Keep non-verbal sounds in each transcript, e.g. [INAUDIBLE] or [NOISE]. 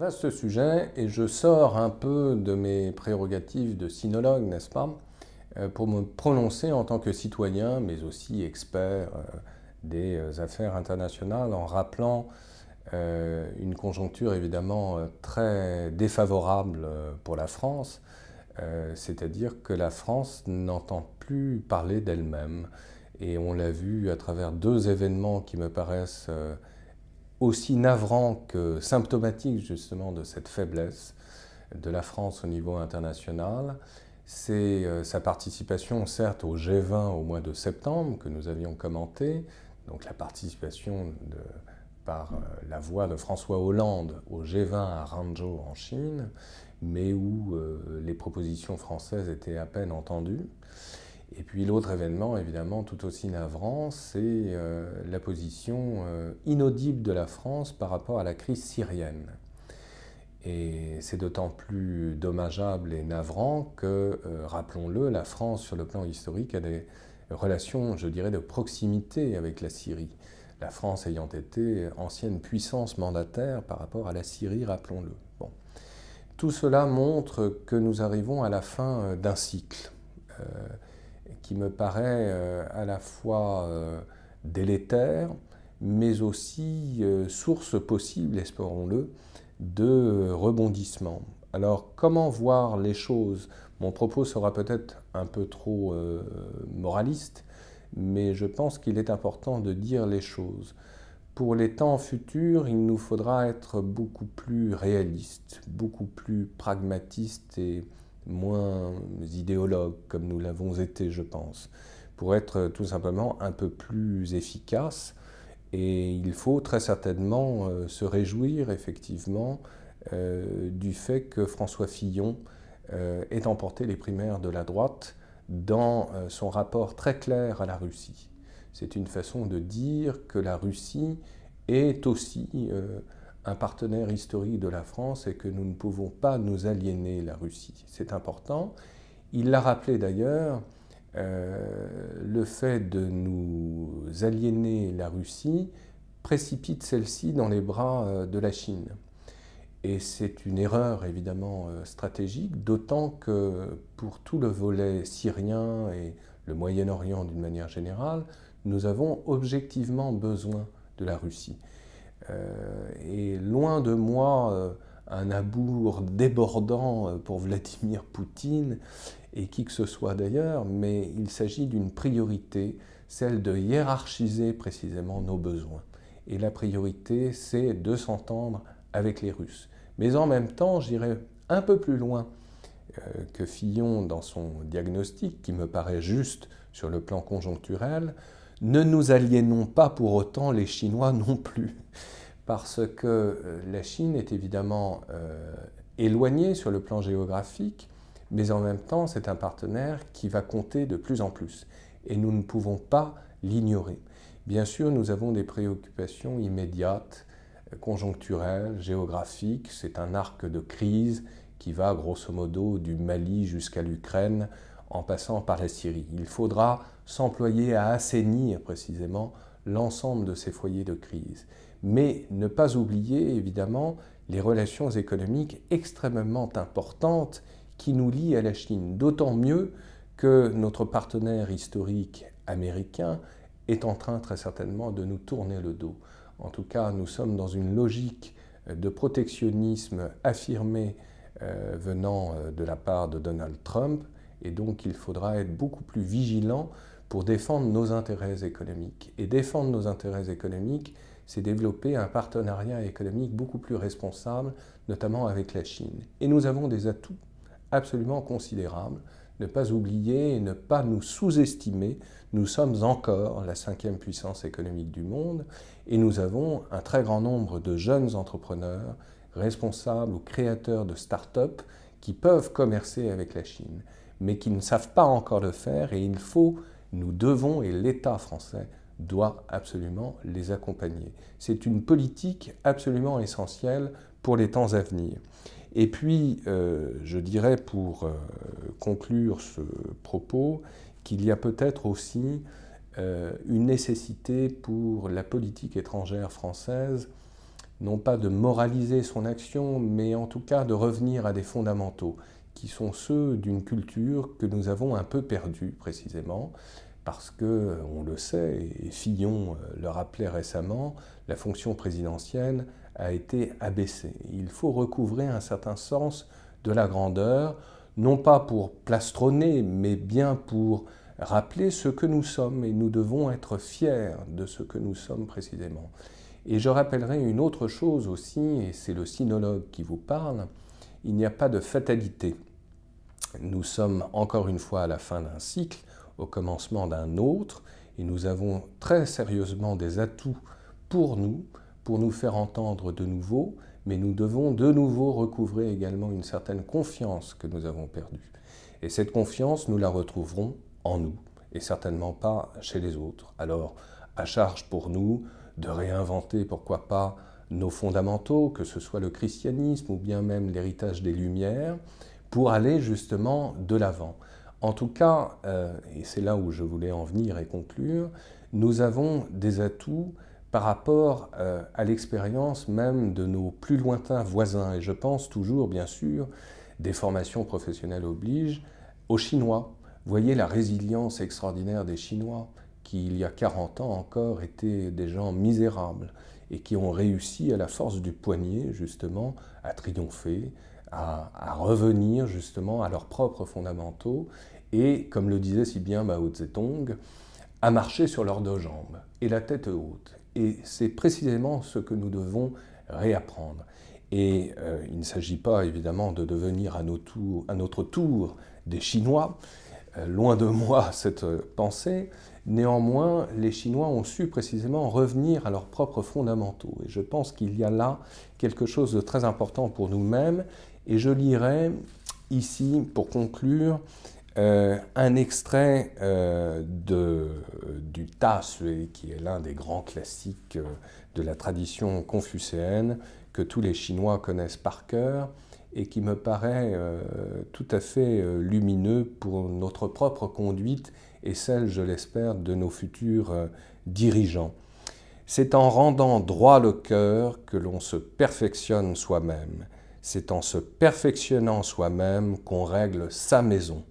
vaste sujet, et je sors un peu de mes prérogatives de sinologue, n'est-ce pas, euh, pour me prononcer en tant que citoyen, mais aussi expert euh, des euh, affaires internationales, en rappelant une conjoncture évidemment très défavorable pour la France, c'est-à-dire que la France n'entend plus parler d'elle-même. Et on l'a vu à travers deux événements qui me paraissent aussi navrant que symptomatique justement de cette faiblesse de la France au niveau international, c'est euh, sa participation certes au G20 au mois de septembre que nous avions commenté, donc la participation par euh, la voix de François Hollande au G20 à Hangzhou en Chine, mais où euh, les propositions françaises étaient à peine entendues. Et puis l'autre événement, évidemment, tout aussi navrant, c'est euh, la position euh, inaudible de la France par rapport à la crise syrienne. Et c'est d'autant plus dommageable et navrant que, euh, rappelons-le, la France, sur le plan historique, a des relations, je dirais, de proximité avec la Syrie. La France ayant été ancienne puissance mandataire par rapport à la Syrie, rappelons-le. Bon. Tout cela montre que nous arrivons à la fin d'un cycle qui me paraît euh, à la fois euh, délétère, mais aussi euh, source possible, espérons-le, de rebondissement. Alors comment voir les choses? Mon propos sera peut-être un peu trop moraliste, mais je pense qu'il est important de dire les choses. Pour les temps futurs, il nous faudra être beaucoup plus réaliste, beaucoup plus pragmatiste et moins idéologue comme nous l'avons été, je pense, pour être tout simplement un peu plus efficace. Et il faut très certainement euh, se réjouir effectivement euh, du fait que François Fillon euh, ait emporté les primaires de la droite dans son rapport très clair à la Russie. C'est une façon de dire que la Russie est aussi un partenaire historique de la France et que nous ne pouvons pas nous aliéner la Russie. C'est important. Il l'a rappelé d'ailleurs, euh, le fait de nous aliéner la Russie précipite celle-ci dans les bras euh, de la Chine. Et c'est une erreur évidemment euh, stratégique, d'autant que pour tout le volet syrien et le Moyen-Orient d'une manière générale, nous avons objectivement besoin de la Russie. Euh, et loin de moi euh, un amour débordant euh, pour Vladimir Poutine et qui que ce soit d'ailleurs, mais il s'agit d'une priorité, celle de hiérarchiser précisément nos besoins. Et la priorité, c'est de s'entendre avec les Russes. Mais en même temps, j'irai un peu plus loin que Fillon dans son diagnostic, qui me paraît juste sur le plan conjoncturel, ne nous aliénons pas pour autant les Chinois non plus parce que euh, la Chine est évidemment euh, éloignée sur le plan géographique, mais en même temps c'est un partenaire qui va compter de plus en plus. Et nous ne pouvons pas l'ignorer. Bien sûr, nous avons des préoccupations immédiates, conjoncturelles, géographiques. C'est un arc de crise qui va grosso modo du Mali jusqu'à l'Ukraine en passant par la Syrie. Il faudra s'employer à assainir précisément l'ensemble de ces foyers de crise mais ne pas oublier évidemment les relations économiques extrêmement importantes qui nous lient à la Chine, d'autant mieux que notre partenaire historique américain est en train très certainement de nous tourner le dos. En tout cas, nous sommes dans une logique de protectionnisme affirmé euh, venant euh, de la part de Donald Trump, et donc il faudra être beaucoup plus vigilant pour défendre nos intérêts économiques. Et défendre nos intérêts économiques, c'est développer un partenariat économique beaucoup plus responsable, notamment avec la Chine. Et nous avons des atouts absolument considérables. Ne pas oublier et ne pas nous sous-estimer. Nous sommes encore la cinquième puissance économique du monde et nous avons un très grand nombre de jeunes entrepreneurs, responsables ou créateurs de start-up qui peuvent commercer avec la Chine, mais qui ne savent pas encore le faire et il faut, nous devons, et l'État français doit absolument les accompagner. C'est une politique absolument essentielle pour les temps à venir. Et puis, euh, je dirais pour euh, conclure ce propos qu'il y a peut-être aussi euh, une nécessité pour la politique étrangère française non pas de moraliser son action, mais en tout cas de revenir à des fondamentaux, qui sont ceux d'une culture que nous avons un peu perdue précisément, parce que, on le sait, et Fillon euh, le rappelait récemment, la fonction présidentielle a été abaissée. Il faut recouvrer un certain sens de la grandeur, non pas pour plastronner, mais bien pour rappeler ce que nous sommes, et nous devons être fiers de ce que nous sommes précisément. Et je rappellerai une autre chose aussi, et c'est le sinologue qui vous parle, il n'y a pas de fatalité. Nous sommes encore une fois à la fin d'un cycle, au commencement d'un autre, et nous avons très sérieusement des atouts pour nous, pour nous faire entendre de nouveau, mais nous devons de nouveau recouvrer également une certaine confiance que nous avons perdue. Et cette confiance, nous la retrouverons en nous, et certainement pas chez les autres. Alors, à charge pour nous de réinventer, pourquoi pas, nos fondamentaux, que ce soit le christianisme ou bien même l'héritage des Lumières, pour aller justement de l'avant. En tout cas, euh, et c'est là où je voulais en venir et conclure, nous avons des atouts par rapport euh, à l'expérience même de nos plus lointains voisins. Et je pense toujours, bien sûr, des formations professionnelles obligent, aux Chinois. Voyez la résilience extraordinaire des Chinois qui, il y a 40 ans encore, étaient des gens misérables et qui ont réussi à la force du poignet, justement, à triompher, à, revenir justement à leurs propres fondamentaux et, comme le disait si bien Mao Zedong, à marcher sur leurs deux jambes et la tête haute. Et c'est précisément ce que nous devons réapprendre. Et euh, il ne s'agit pas évidemment de devenir à, notre tour des Chinois, euh, loin de moi [LAUGHS] cette pensée, Néanmoins, les Chinois ont su précisément revenir à leurs propres fondamentaux. Et je pense qu'il y a là quelque chose de très important pour nous-mêmes. Et je lirai ici, pour conclure, euh, un extrait euh, de, du Ta qui est l'un des grands classiques euh, de la tradition confucéenne, que tous les Chinois connaissent par cœur et qui me paraît tout à fait lumineux pour notre propre conduite et celle, je l'espère, de nos futurs euh, dirigeants. C'est en rendant droit le cœur que l'on se perfectionne soi-même. C'est en se perfectionnant soi-même qu'on règle sa maison.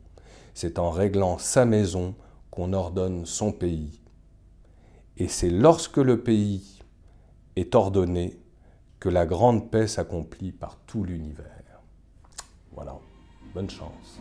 C'est en réglant sa maison qu'on ordonne son pays. Et c'est lorsque le pays est ordonné que la grande paix s'accomplit par tout l'univers. Voilà, bonne chance.